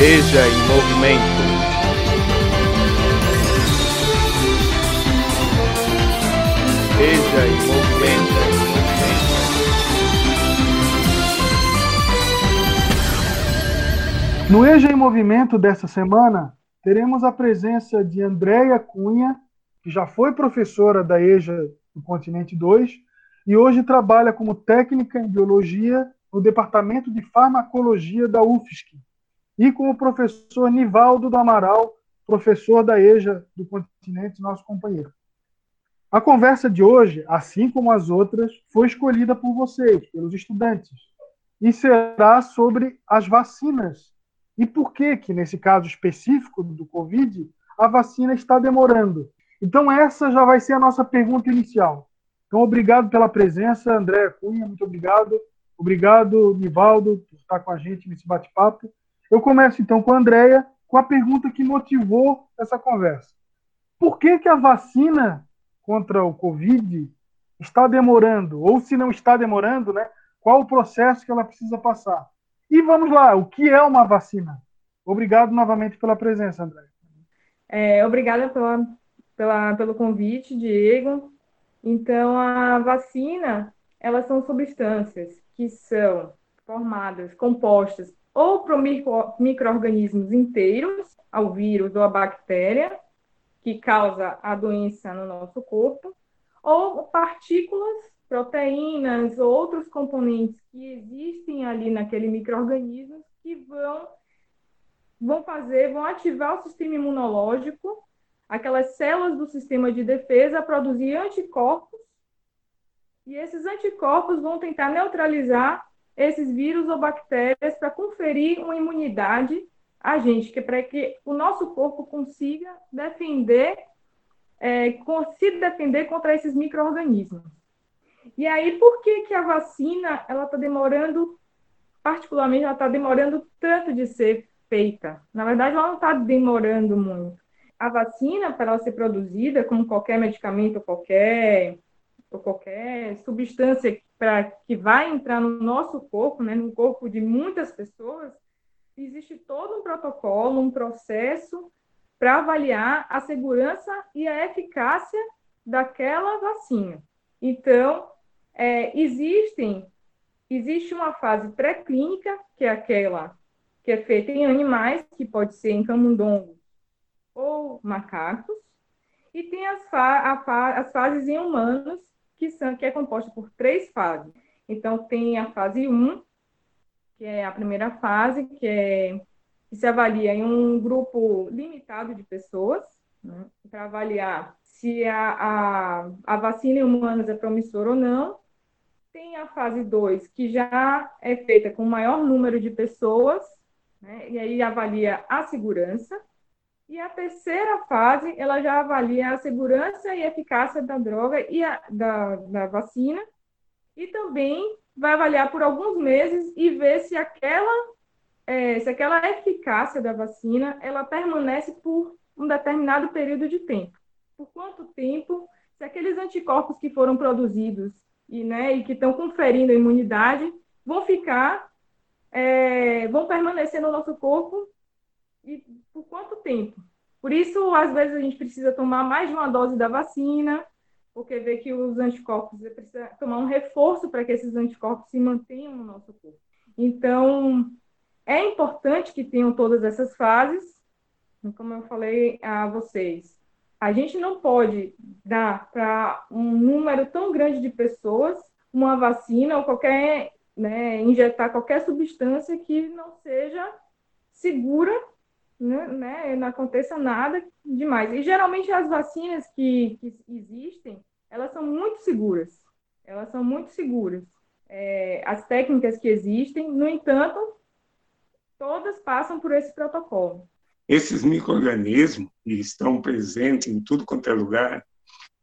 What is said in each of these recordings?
Veja em movimento. Veja em movimento. No EJA em Movimento dessa semana, teremos a presença de Andréia Cunha, que já foi professora da EJA do Continente 2 e hoje trabalha como técnica em biologia no Departamento de Farmacologia da UFSC, e com o professor Nivaldo do Amaral, professor da EJA do Continente, nosso companheiro. A conversa de hoje, assim como as outras, foi escolhida por vocês, pelos estudantes, e será sobre as vacinas e por que que nesse caso específico do COVID a vacina está demorando. Então essa já vai ser a nossa pergunta inicial. Então obrigado pela presença, André Cunha, muito obrigado. Obrigado, Nivaldo, por estar com a gente nesse bate-papo. Eu começo então com a Andrea, com a pergunta que motivou essa conversa. Por que, que a vacina contra o Covid está demorando? Ou se não está demorando, né? Qual o processo que ela precisa passar? E vamos lá, o que é uma vacina? Obrigado novamente pela presença, André. É, obrigada pela, pela, pelo convite, Diego. Então, a vacina, elas são substâncias que são formadas, compostas ou por micro-organismos inteiros, ao vírus ou à bactéria, que causa a doença no nosso corpo, ou partículas, proteínas ou outros componentes que existem ali naquele microorganismo que vão vão fazer, vão ativar o sistema imunológico, aquelas células do sistema de defesa a produzir anticorpos e esses anticorpos vão tentar neutralizar esses vírus ou bactérias para conferir uma imunidade a gente, que é para que o nosso corpo consiga defender, é, se defender contra esses micro-organismos. E aí, por que, que a vacina ela está demorando, particularmente, ela está demorando tanto de ser feita? Na verdade, ela não está demorando muito. A vacina, para ela ser produzida, como qualquer medicamento, qualquer ou qualquer substância para que vai entrar no nosso corpo, né, no corpo de muitas pessoas, existe todo um protocolo, um processo para avaliar a segurança e a eficácia daquela vacina. Então, é, existem, existe uma fase pré-clínica, que é aquela que é feita em animais, que pode ser em camundongos ou macacos, e tem as, fa as fases em humanos, que, são, que é composta por três fases. Então, tem a fase 1, que é a primeira fase, que, é, que se avalia em um grupo limitado de pessoas, né, para avaliar se a, a, a vacina em humanos é promissora ou não. Tem a fase 2, que já é feita com maior número de pessoas, né, e aí avalia a segurança. E a terceira fase, ela já avalia a segurança e eficácia da droga e a, da, da vacina, e também vai avaliar por alguns meses e ver se aquela, é, se aquela eficácia da vacina, ela permanece por um determinado período de tempo. Por quanto tempo, se aqueles anticorpos que foram produzidos e, né, e que estão conferindo a imunidade vão ficar, é, vão permanecer no nosso corpo e por quanto tempo? Por isso, às vezes, a gente precisa tomar mais de uma dose da vacina, porque vê que os anticorpos, precisa tomar um reforço para que esses anticorpos se mantenham no nosso corpo. Então, é importante que tenham todas essas fases, como eu falei a vocês. A gente não pode dar para um número tão grande de pessoas uma vacina ou qualquer, né, injetar qualquer substância que não seja segura né, né, não aconteça nada demais. E geralmente as vacinas que, que existem, elas são muito seguras. Elas são muito seguras. É, as técnicas que existem, no entanto, todas passam por esse protocolo. Esses micro-organismos que estão presentes em tudo quanto é lugar,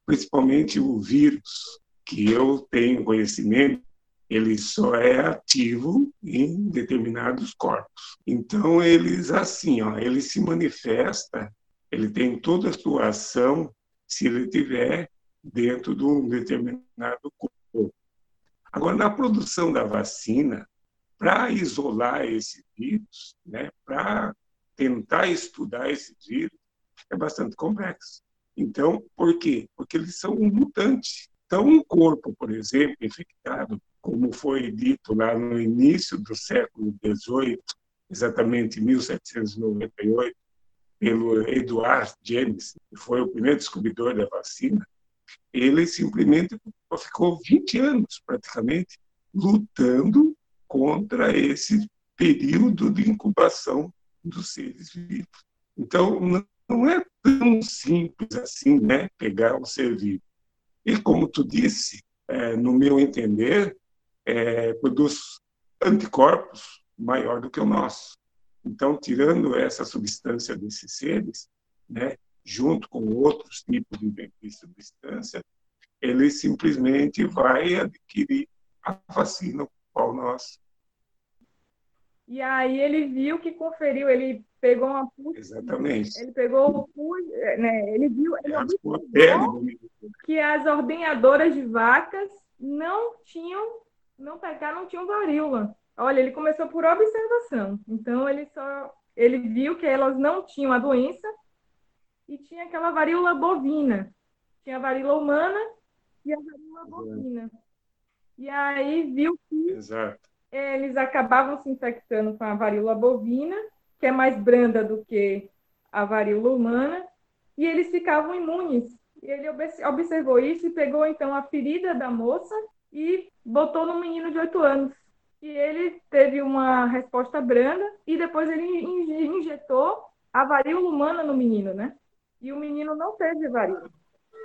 principalmente o vírus, que eu tenho conhecimento, ele só é ativo em determinados corpos. Então, eles, assim, ó, ele se manifesta, ele tem toda a sua ação se ele tiver dentro de um determinado corpo. Agora, na produção da vacina, para isolar esse vírus, né, para tentar estudar esse vírus é bastante complexo. Então, por quê? Porque eles são um mutante. Então, um corpo, por exemplo, infectado, como foi dito lá no início do século XVIII, exatamente em 1798, pelo Edward James, que foi o primeiro descobridor da vacina, ele simplesmente ficou 20 anos, praticamente, lutando contra esse período de incubação dos seres vivos. Então, não é tão simples assim, né, pegar um ser vivo. E como tu disse, é, no meu entender, é, produz anticorpos maior do que o nosso. Então, tirando essa substância desses seres, né, junto com outros tipos de substância, ele simplesmente vai adquirir a vacina qual nós. E aí ele viu que conferiu, ele pegou uma pus, Exatamente. Ele pegou o pus, né? Ele viu, ele observou que as ordenhadoras de vacas não tinham, não pegaram, não tinham varíola. Olha, ele começou por observação. Então ele só ele viu que elas não tinham a doença e tinha aquela varíola bovina. Tinha a varíola humana e a varíola bovina. E aí viu que Exato. eles acabavam se infectando com a varíola bovina, que é mais branda do que a varíola humana, e eles ficavam imunes. E ele observou isso e pegou então a ferida da moça e botou no menino de 8 anos. E ele teve uma resposta branda e depois ele injetou a varíola humana no menino, né? E o menino não teve varíola.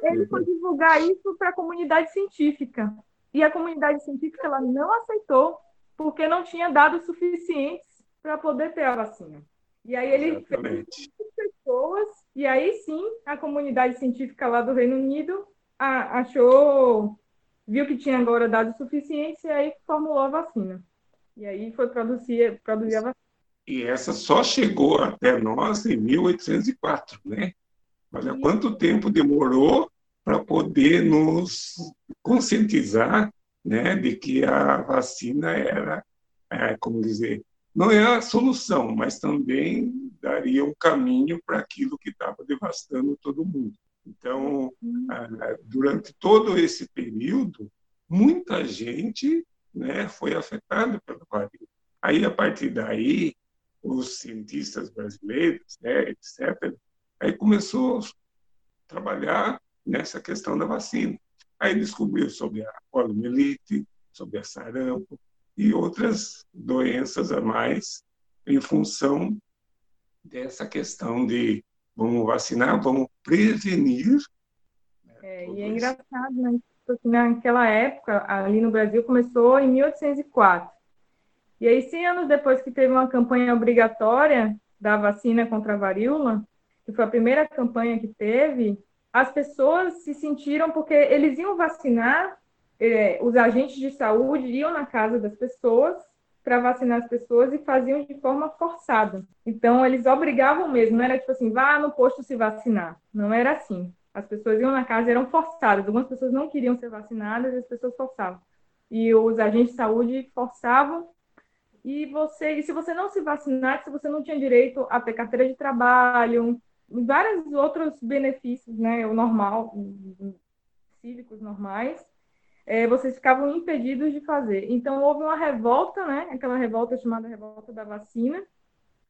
Ele foi divulgar isso para a comunidade científica. E a comunidade científica ela não aceitou, porque não tinha dados suficientes para poder ter a vacina. E aí ele Exatamente. fez pessoas, e aí sim a comunidade científica lá do Reino Unido achou, viu que tinha agora dados suficientes e aí formulou a vacina. E aí foi produzir, produzir a vacina. E essa só chegou até nós em 1804, né? Olha quanto tempo demorou para poder nos conscientizar né, de que a vacina era, é, como dizer, não é a solução, mas também daria um caminho para aquilo que estava devastando todo mundo. Então, durante todo esse período, muita gente né, foi afetada pela varíola. Aí, a partir daí, os cientistas brasileiros, né, etc., aí começou a trabalhar nessa questão da vacina. Aí descobriu sobre a poliomielite, sobre a sarampo e outras doenças a mais em função dessa questão de vamos vacinar, vamos prevenir. Né, é, e é engraçado, né? Porque naquela época, ali no Brasil, começou em 1804. E aí, 100 anos depois que teve uma campanha obrigatória da vacina contra a varíola, que foi a primeira campanha que teve, as pessoas se sentiram porque eles iam vacinar, é, os agentes de saúde iam na casa das pessoas para vacinar as pessoas e faziam de forma forçada. Então, eles obrigavam mesmo, não era tipo assim, vá no posto se vacinar. Não era assim. As pessoas iam na casa e eram forçadas. Algumas pessoas não queriam ser vacinadas as pessoas forçavam. E os agentes de saúde forçavam. E você, e se você não se vacinasse, você não tinha direito a ter carteira de trabalho, vários outros benefícios, né, o normal, cívicos normais, é, vocês ficavam impedidos de fazer. Então, houve uma revolta, né, aquela revolta chamada revolta da vacina,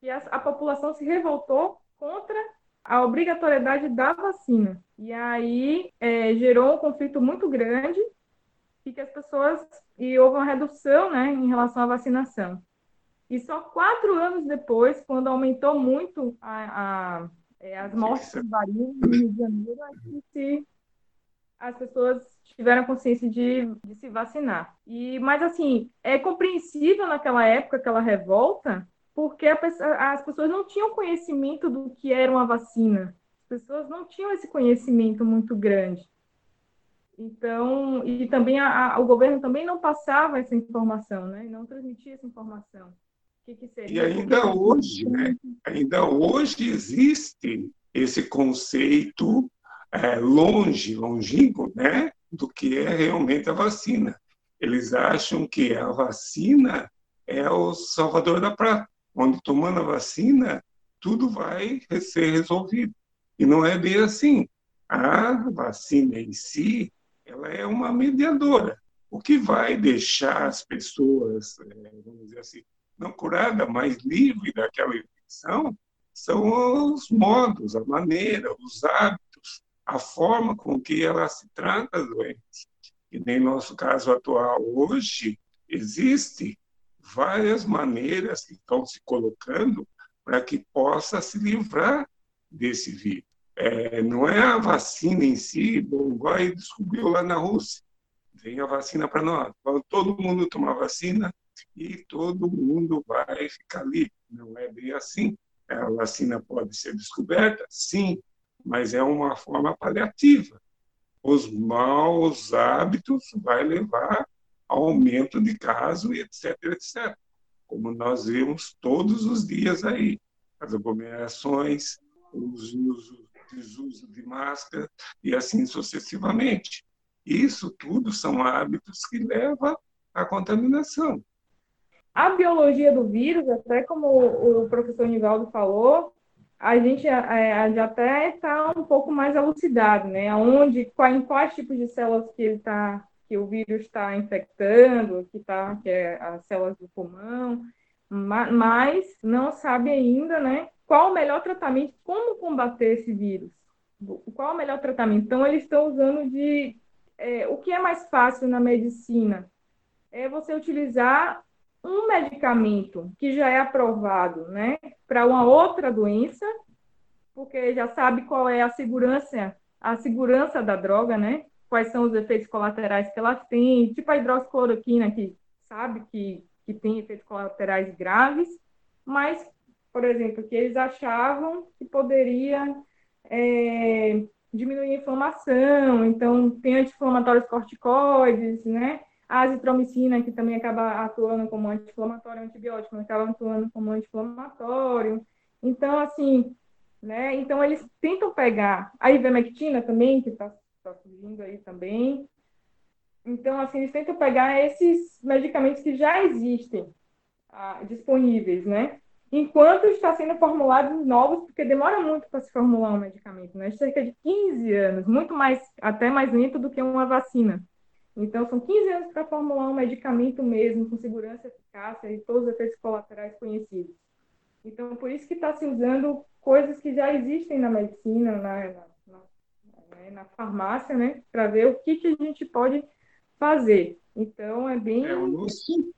e a, a população se revoltou contra a obrigatoriedade da vacina. E aí é, gerou um conflito muito grande e que as pessoas e houve uma redução, né, em relação à vacinação. E só quatro anos depois, quando aumentou muito a, a é, as mortes de varíola no Rio de Janeiro, é que se, as pessoas tiveram consciência de, de se vacinar. E, mas, assim, é compreensível naquela época, aquela revolta, porque pessoa, as pessoas não tinham conhecimento do que era uma vacina. As pessoas não tinham esse conhecimento muito grande. Então, e também a, a, o governo também não passava essa informação, né? Não transmitia essa informação. Que que e ainda hoje, né? Ainda hoje existe esse conceito é, longe, longínquo, né? Do que é realmente a vacina. Eles acham que a vacina é o salvador da prata, onde tomando a vacina tudo vai ser resolvido. E não é bem assim. A vacina em si, ela é uma mediadora. O que vai deixar as pessoas, é, vamos dizer assim, não curada, mas livre daquela infecção, são os modos, a maneira, os hábitos, a forma com que ela se trata doenças. E nem nosso caso atual hoje, existe várias maneiras que estão se colocando para que possa se livrar desse vírus. É, não é a vacina em si, bom, vai descobriu lá na Rússia. Vem a vacina para nós. Todo mundo tomar vacina e todo mundo vai ficar livre. Não é bem assim. A vacina pode ser descoberta, sim, mas é uma forma paliativa. Os maus hábitos vai levar ao aumento de casos, etc, etc. Como nós vemos todos os dias aí. As aglomerações, os usos, desuso de máscara e assim sucessivamente. Isso tudo são hábitos que levam à contaminação. A biologia do vírus, até como o professor Nivaldo falou, a gente é, já até está um pouco mais elucidado, né? Onde, qual, em quais tipos de células que ele está, que o vírus está infectando, que tá, que é as células do pulmão, mas não sabe ainda, né? Qual o melhor tratamento, como combater esse vírus? Qual o melhor tratamento? Então, eles estão usando de é, o que é mais fácil na medicina é você utilizar um medicamento que já é aprovado, né, para uma outra doença, porque já sabe qual é a segurança, a segurança da droga, né? Quais são os efeitos colaterais que ela tem, tipo a hidroxicloroquina que sabe que, que tem efeitos colaterais graves, mas, por exemplo, que eles achavam que poderia é, diminuir a inflamação, então tem anti-inflamatórios corticoides, né? A azitromicina, que também acaba atuando como anti-inflamatório, antibiótico, acaba atuando como anti-inflamatório. Então, assim, né? Então, eles tentam pegar a ivermectina também, que está tá surgindo aí também. Então, assim, eles tentam pegar esses medicamentos que já existem ah, disponíveis, né? enquanto está sendo formulados novos, porque demora muito para se formular um medicamento, né? Cerca de 15 anos, muito mais, até mais lento do que uma vacina. Então, são 15 anos para formular um medicamento mesmo, com segurança, eficácia e todos os efeitos colaterais conhecidos. Então, por isso que está se usando coisas que já existem na medicina, na, na, na, né, na farmácia, né? Para ver o que, que a gente pode fazer. Então, é bem... É, o, nosso,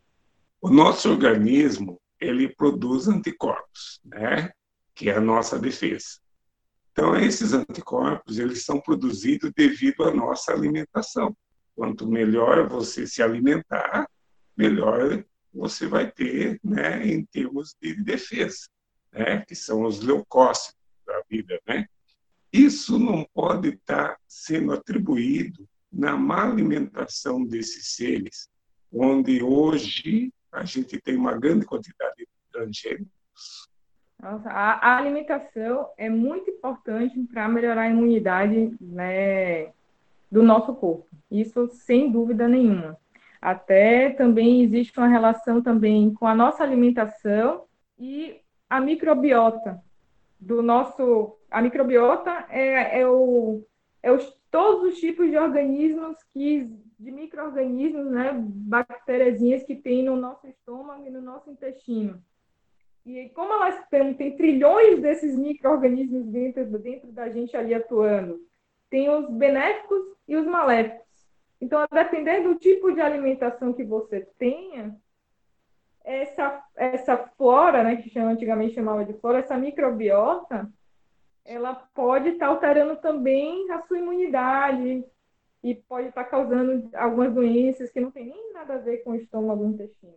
o nosso organismo, ele produz anticorpos, né? que é a nossa defesa. Então, esses anticorpos, eles são produzidos devido à nossa alimentação. Quanto melhor você se alimentar, melhor você vai ter, né, em termos de defesa, né, que são os leucócitos da vida, né? Isso não pode estar sendo atribuído na má alimentação desses seres, onde hoje a gente tem uma grande quantidade de transgênicos. Nossa, a, alimentação é muito importante para melhorar a imunidade né, do nosso corpo. Isso sem dúvida nenhuma. Até também existe uma relação também com a nossa alimentação e a microbiota do nosso. A microbiota é, é, o, é os, todos os tipos de organismos que de micro-organismos, né, bactériazinhas que tem no nosso estômago e no nosso intestino. E como elas têm, tem trilhões desses micro-organismos dentro, dentro da gente ali atuando, tem os benéficos e os maléficos. Então, a depender do tipo de alimentação que você tenha, essa, essa flora, né, que chama, antigamente chamava de flora, essa microbiota, ela pode estar tá alterando também a sua imunidade, e pode estar causando algumas doenças que não tem nem nada a ver com o estômago e o intestino.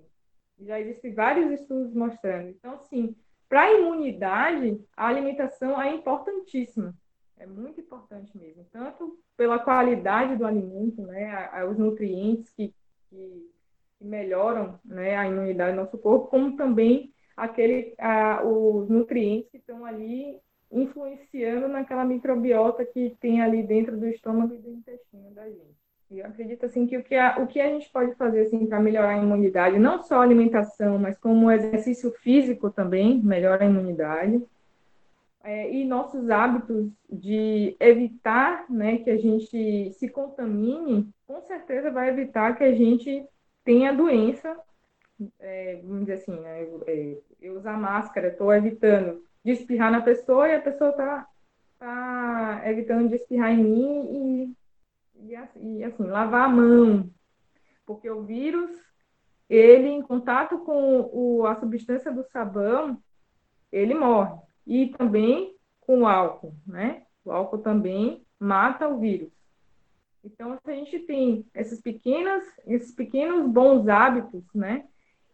Já existem vários estudos mostrando. Então, assim, para a imunidade, a alimentação é importantíssima. É muito importante mesmo. Tanto pela qualidade do alimento, né, os nutrientes que, que, melhoram né, a imunidade do nosso corpo, como também aquele, a, os nutrientes que estão ali influenciando naquela microbiota que tem ali dentro do estômago e do intestino da gente. E eu acredito assim que o que a, o que a gente pode fazer assim para melhorar a imunidade, não só a alimentação, mas como o exercício físico também melhora a imunidade. É, e nossos hábitos de evitar né, que a gente se contamine, com certeza vai evitar que a gente tenha doença. É, vamos dizer assim, né, eu, é, eu usar máscara, estou evitando de espirrar na pessoa e a pessoa está tá evitando de espirrar em mim e, e, e assim, lavar a mão, porque o vírus, ele em contato com o, a substância do sabão, ele morre. E também com o álcool, né? O álcool também mata o vírus. Então, a gente tem esses pequenos, esses pequenos bons hábitos, né?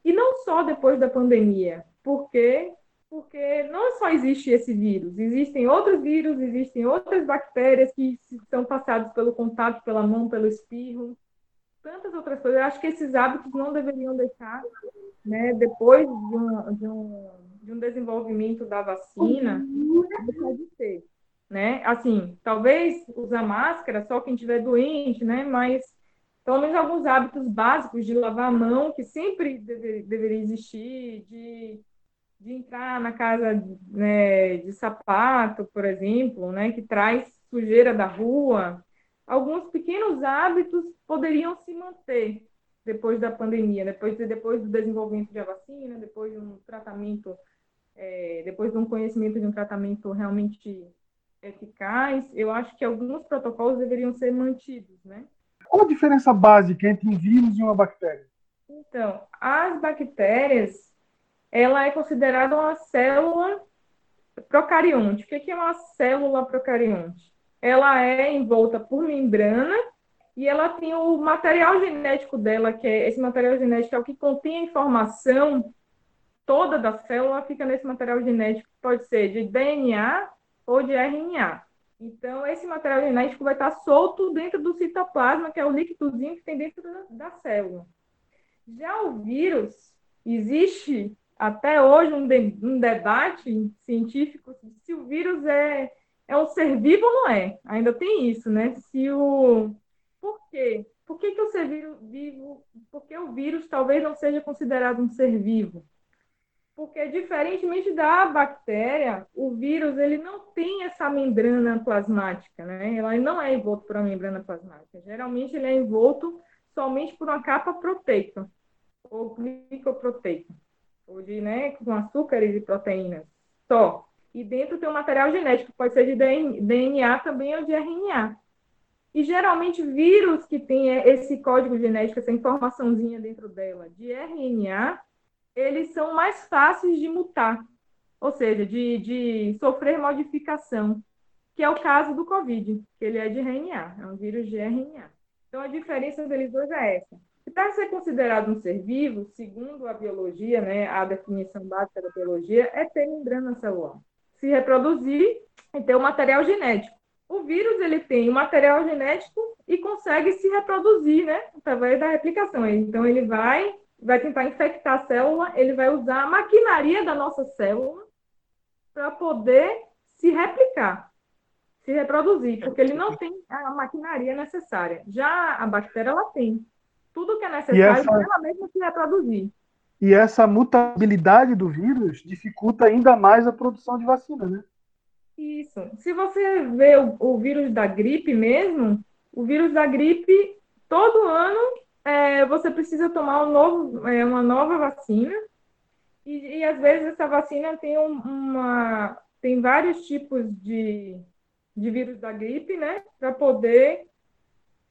E não só depois da pandemia, porque porque não só existe esse vírus, existem outros vírus, existem outras bactérias que são passadas pelo contato, pela mão, pelo espirro, tantas outras coisas. Eu acho que esses hábitos não deveriam deixar, né, depois de um, de um, de um desenvolvimento da vacina, deixar de ser. Né? Assim, talvez usar máscara só quem estiver doente, né? Mas pelo menos alguns hábitos básicos de lavar a mão, que sempre deve, deveria existir, de de entrar na casa né, de sapato, por exemplo, né, que traz sujeira da rua, alguns pequenos hábitos poderiam se manter depois da pandemia, depois, depois do desenvolvimento de vacina, depois de um tratamento, é, depois de um conhecimento de um tratamento realmente eficaz, eu acho que alguns protocolos deveriam ser mantidos, né? Qual a diferença básica entre um vírus e uma bactéria? Então, as bactérias, ela é considerada uma célula procarionte. O que é uma célula procarionte? Ela é envolta por membrana e ela tem o material genético dela, que é esse material genético é o que contém a informação toda da célula, fica nesse material genético, pode ser de DNA ou de RNA. Então, esse material genético vai estar solto dentro do citoplasma, que é o líquidozinho que tem dentro da, da célula. Já o vírus, existe até hoje um, de, um debate científico se o vírus é, é um ser vivo ou não é. Ainda tem isso, né? Se o... Por quê? Por que, que o ser vivo... Por que o vírus talvez não seja considerado um ser vivo? Porque, diferentemente da bactéria, o vírus ele não tem essa membrana plasmática, né? Ela não é envolto por uma membrana plasmática. Geralmente, ele é envolto somente por uma capa proteica, ou glicoproteica ou de, né, com açúcares e proteínas só. E dentro tem um material genético, pode ser de DNA também ou de RNA. E geralmente vírus que tem esse código genético, essa informaçãozinha dentro dela de RNA, eles são mais fáceis de mutar, ou seja, de, de sofrer modificação, que é o caso do Covid, que ele é de RNA, é um vírus de RNA. Então a diferença deles dois é essa. Para ser considerado um ser vivo, segundo a biologia, né, a definição básica da biologia, é ter membrana celular. Se reproduzir e ter o material genético. O vírus ele tem o material genético e consegue se reproduzir, né, através da replicação. Então ele vai vai tentar infectar a célula, ele vai usar a maquinaria da nossa célula para poder se replicar, se reproduzir, porque ele não tem a maquinaria necessária. Já a bactéria ela tem tudo que é necessário essa... para ela mesma se reproduzir. E essa mutabilidade do vírus dificulta ainda mais a produção de vacina, né? Isso. Se você vê o, o vírus da gripe mesmo, o vírus da gripe, todo ano é, você precisa tomar um novo, é, uma nova vacina. E, e, às vezes essa vacina tem um, uma tem vários tipos de, de vírus da gripe, né? Para poder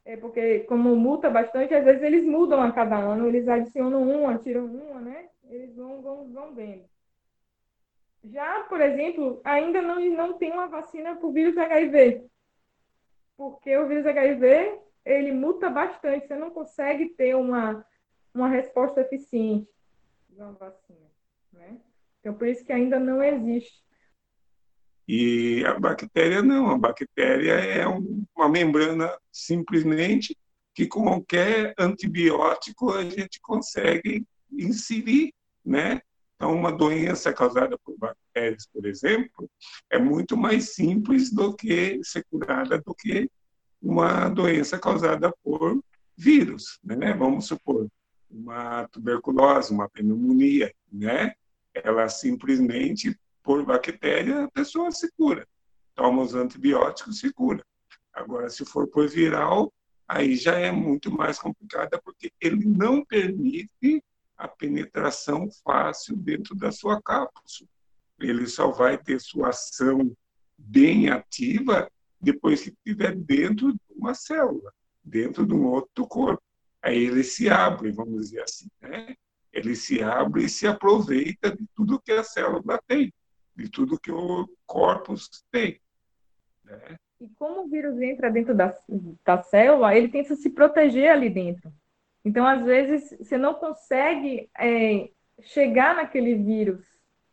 é porque como multa bastante, às vezes eles mudam a cada ano, eles adicionam uma, tiram uma, né? Eles vão, vão, vão vendo. Já, por exemplo, ainda não, não tem uma vacina para o vírus HIV, porque o vírus HIV, ele muta bastante, você não consegue ter uma, uma resposta eficiente de uma vacina, né? Então, por isso que ainda não existe. E a bactéria não, a bactéria é uma membrana simplesmente que com qualquer antibiótico a gente consegue inserir, né? Então, uma doença causada por bactérias, por exemplo, é muito mais simples do que ser curada do que uma doença causada por vírus, né? Vamos supor, uma tuberculose, uma pneumonia, né? Ela simplesmente por bactéria, a pessoa se cura. Toma os antibióticos, se cura. Agora, se for por viral, aí já é muito mais complicada, porque ele não permite a penetração fácil dentro da sua cápsula. Ele só vai ter sua ação bem ativa depois que estiver dentro de uma célula, dentro de um outro corpo. Aí ele se abre, vamos dizer assim, né? Ele se abre e se aproveita de tudo que a célula tem, de tudo que o corpus tem. Né? E como o vírus entra dentro da, da célula, ele tenta se proteger ali dentro. Então, às vezes, você não consegue é, chegar naquele vírus,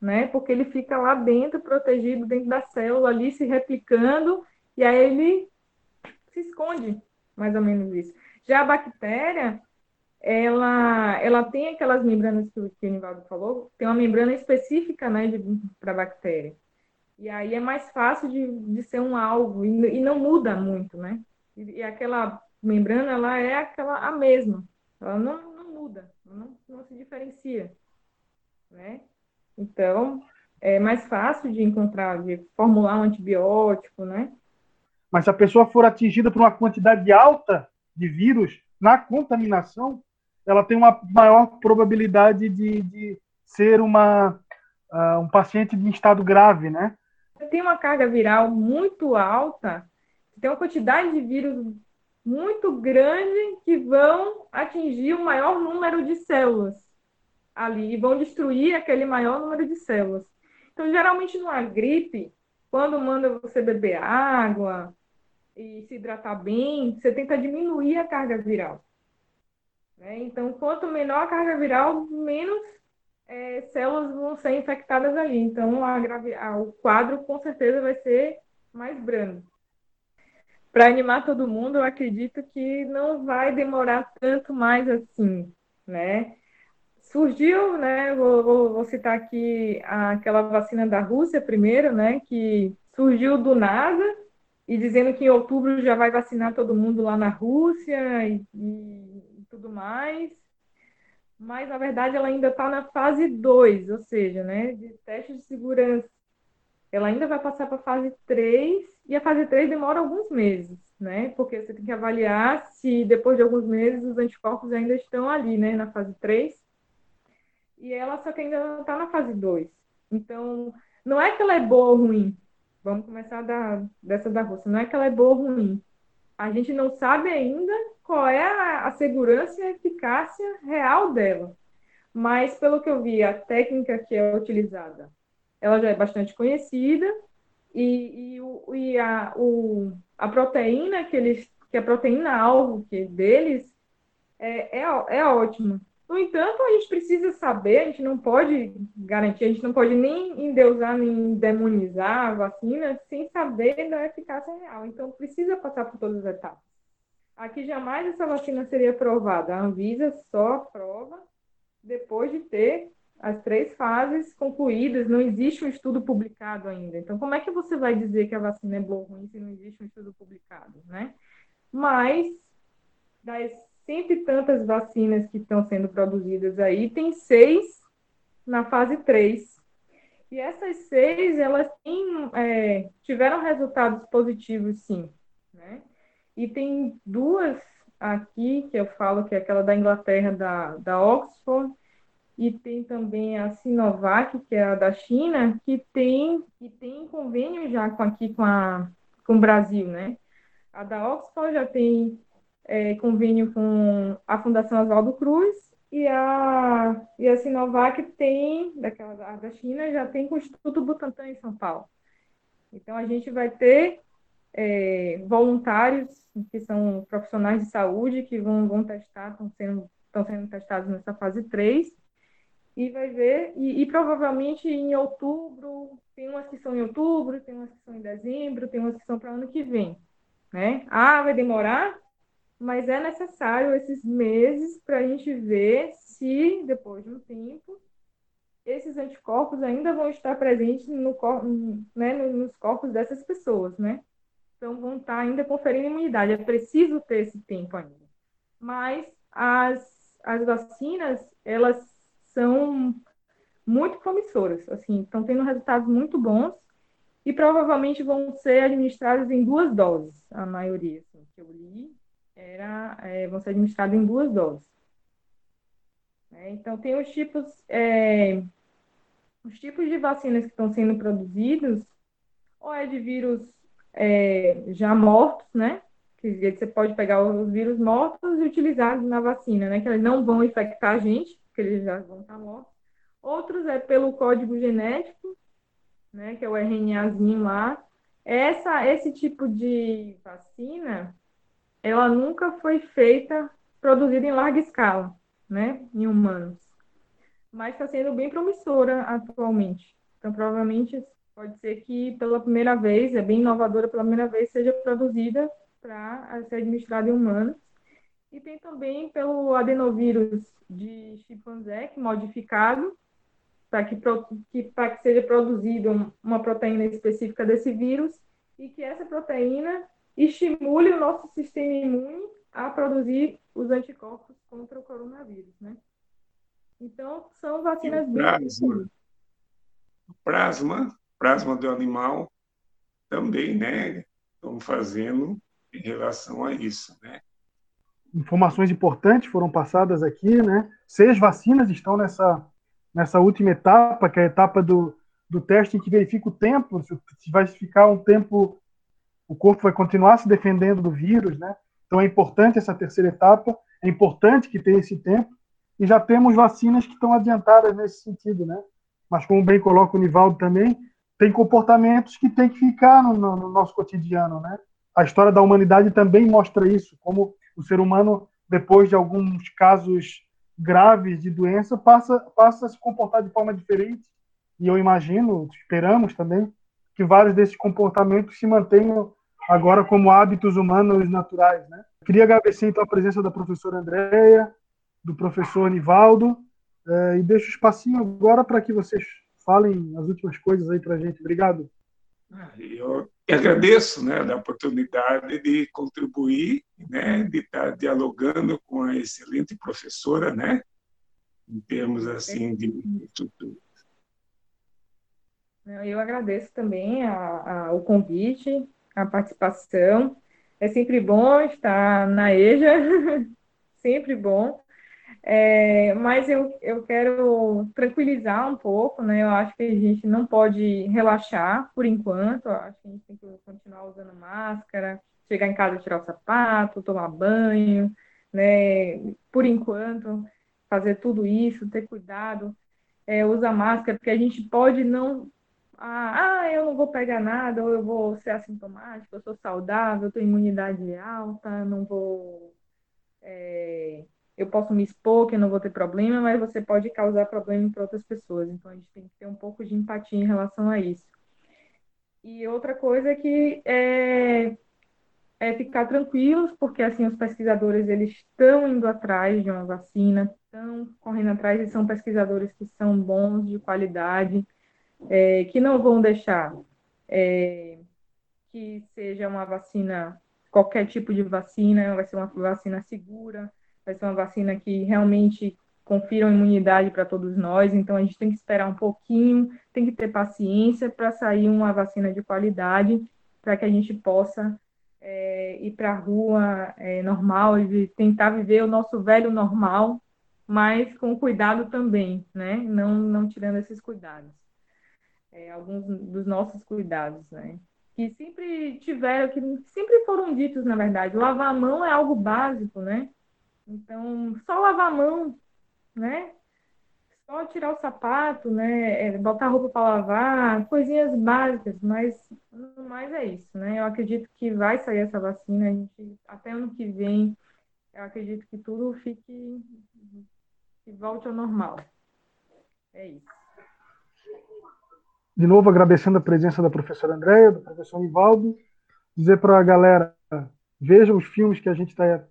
né? Porque ele fica lá dentro, protegido dentro da célula, ali se replicando, e aí ele se esconde, mais ou menos isso. Já a bactéria, ela, ela tem aquelas membranas que o Nivaldo falou, tem uma membrana específica, né, para bactéria. E aí é mais fácil de, de ser um alvo, e, e não muda muito, né? E, e, aquela membrana, ela é aquela a mesma, ela não, não muda, não, não se diferencia, né? Então, é mais fácil de encontrar, de formular um antibiótico, né? Mas se a pessoa for atingida por uma quantidade alta de vírus na contaminação, ela tem uma maior probabilidade de, de ser uma, uh, um paciente em estado grave, né? Tem uma carga viral muito alta, tem uma quantidade de vírus muito grande que vão atingir o maior número de células ali e vão destruir aquele maior número de células. Então, geralmente, numa gripe, quando manda você beber água, e se hidratar bem, você tenta diminuir a carga viral. Né? Então, quanto menor a carga viral, menos é, células vão ser infectadas ali. Então, a, o quadro com certeza vai ser mais brando. Para animar todo mundo, eu acredito que não vai demorar tanto mais assim, né? Surgiu, né? Vou, vou, vou citar aqui aquela vacina da Rússia primeiro, né? Que surgiu do nada, e dizendo que em outubro já vai vacinar todo mundo lá na Rússia e, e tudo mais. Mas, na verdade, ela ainda está na fase 2, ou seja, né, de teste de segurança. Ela ainda vai passar para a fase 3, e a fase 3 demora alguns meses, né? Porque você tem que avaliar se depois de alguns meses os anticorpos ainda estão ali, né, na fase 3. E ela só que ainda não está na fase 2. Então, não é que ela é boa ou ruim, Vamos começar da, dessa da Rússia. Não é que ela é boa ou ruim. A gente não sabe ainda qual é a, a segurança e a eficácia real dela. Mas, pelo que eu vi, a técnica que é utilizada, ela já é bastante conhecida e, e, o, e a, o, a proteína que eles, que a proteína alvo que deles é, é, é ótima. No entanto, a gente precisa saber, a gente não pode garantir, a gente não pode nem endeusar, nem demonizar a vacina sem saber da eficácia real. Então, precisa passar por todas as etapas. Aqui jamais essa vacina seria aprovada. A Anvisa só aprova depois de ter as três fases concluídas, não existe um estudo publicado ainda. Então, como é que você vai dizer que a vacina é boa ou ruim se não existe um estudo publicado, né? Mas, das cento e tantas vacinas que estão sendo produzidas aí, tem seis na fase 3. E essas seis, elas têm, é, tiveram resultados positivos, sim. Né? E tem duas aqui, que eu falo que é aquela da Inglaterra, da, da Oxford, e tem também a Sinovac, que é a da China, que tem, que tem convênio já com, aqui com, a, com o Brasil, né? A da Oxford já tem é, convênio com a Fundação Oswaldo Cruz e a, e a Sinovac tem, daquela da China, já tem com o Instituto Butantan em São Paulo. Então, a gente vai ter é, voluntários que são profissionais de saúde que vão, vão testar, estão sendo, estão sendo testados nessa fase 3, e vai ver, e, e, provavelmente em outubro, tem umas que são em outubro, tem umas que são em dezembro, tem umas que são para ano que vem. Né? Ah, vai demorar? Mas é necessário esses meses para a gente ver se, depois de um tempo, esses anticorpos ainda vão estar presentes no, né, nos corpos dessas pessoas, né? Então, vão estar ainda conferindo imunidade. É preciso ter esse tempo ainda. Mas as, as vacinas, elas são muito promissoras, assim, estão tendo resultados muito bons e provavelmente vão ser administradas em duas doses, a maioria assim, que eu li era, é, vão ser administradas em duas doses. É, então, tem os tipos, é, os tipos de vacinas que estão sendo produzidos, ou é de vírus é, já mortos, né? Que você pode pegar os vírus mortos e utilizar na vacina, né? Que eles não vão infectar a gente, porque eles já vão estar mortos. Outros é pelo código genético, né? Que é o RNAzinho lá. Essa, esse tipo de vacina, ela nunca foi feita, produzida em larga escala, né? Em humanos. Mas está sendo bem promissora atualmente. Então, provavelmente, pode ser que pela primeira vez, é bem inovadora, pela primeira vez, seja produzida para ser administrada em humanos. E tem também pelo adenovírus de chimpanzé, modificado, para que, que, que seja produzida uma proteína específica desse vírus e que essa proteína estimule o nosso sistema imune a produzir os anticorpos contra o coronavírus, né? Então, são vacinas bem plasma, plasma, plasma do animal também, né? Estão fazendo em relação a isso, né? Informações importantes foram passadas aqui, né? Seis vacinas estão nessa nessa última etapa, que é a etapa do, do teste em que verifica o tempo, se vai ficar um tempo, o corpo vai continuar se defendendo do vírus, né? Então é importante essa terceira etapa, é importante que tenha esse tempo, e já temos vacinas que estão adiantadas nesse sentido, né? Mas como bem coloca o Nivaldo também, tem comportamentos que tem que ficar no, no, no nosso cotidiano, né? A história da humanidade também mostra isso, como o ser humano, depois de alguns casos graves de doença passa, passa a se comportar de forma diferente. E eu imagino, esperamos também, que vários desses comportamentos se mantenham agora como hábitos humanos naturais. Né? Queria agradecer então a presença da professora Andréia, do professor Nivaldo, eh, e deixo o espacinho agora para que vocês falem as últimas coisas aí para a gente. Obrigado. Eu agradeço né, da oportunidade de contribuir, né, de estar dialogando com a excelente professora, né, em termos assim de estrutura. Eu agradeço também a, a, o convite, a participação. É sempre bom estar na EJA, sempre bom. É, mas eu, eu quero tranquilizar um pouco, né? Eu acho que a gente não pode relaxar por enquanto. Acho que a gente tem que continuar usando máscara, chegar em casa tirar o sapato, tomar banho, né? Por enquanto, fazer tudo isso, ter cuidado, é, usar máscara, porque a gente pode não. Ah, ah, eu não vou pegar nada, ou eu vou ser assintomático, eu sou saudável, tenho imunidade alta, não vou. É, eu posso me expor, que eu não vou ter problema, mas você pode causar problema para outras pessoas. Então, a gente tem que ter um pouco de empatia em relação a isso. E outra coisa é que é, é ficar tranquilos, porque, assim, os pesquisadores, eles estão indo atrás de uma vacina, estão correndo atrás, e são pesquisadores que são bons, de qualidade, é, que não vão deixar é, que seja uma vacina, qualquer tipo de vacina, vai ser uma vacina segura, vai ser uma vacina que realmente confira uma imunidade para todos nós, então a gente tem que esperar um pouquinho, tem que ter paciência para sair uma vacina de qualidade, para que a gente possa é, ir para a rua é, normal e tentar viver o nosso velho normal, mas com cuidado também, né? Não, não tirando esses cuidados. É, alguns dos nossos cuidados, né? Que sempre tiveram, que sempre foram ditos, na verdade. Lavar a mão é algo básico, né? Então, só lavar a mão, né? Só tirar o sapato, né? É, botar a roupa para lavar, coisinhas básicas, mas mais é isso, né? Eu acredito que vai sair essa vacina, a gente, até ano que vem, eu acredito que tudo fique, que volte ao normal. É isso. De novo, agradecendo a presença da professora Andréia, do professor Ivaldo, dizer para a galera, veja os filmes que a gente está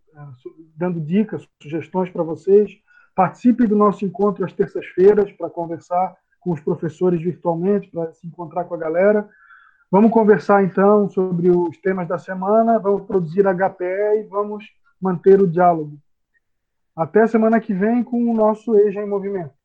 dando dicas, sugestões para vocês. Participe do nosso encontro às terças-feiras para conversar com os professores virtualmente, para se encontrar com a galera. Vamos conversar então sobre os temas da semana, vamos produzir HPE e vamos manter o diálogo. Até semana que vem com o nosso EJA em Movimento.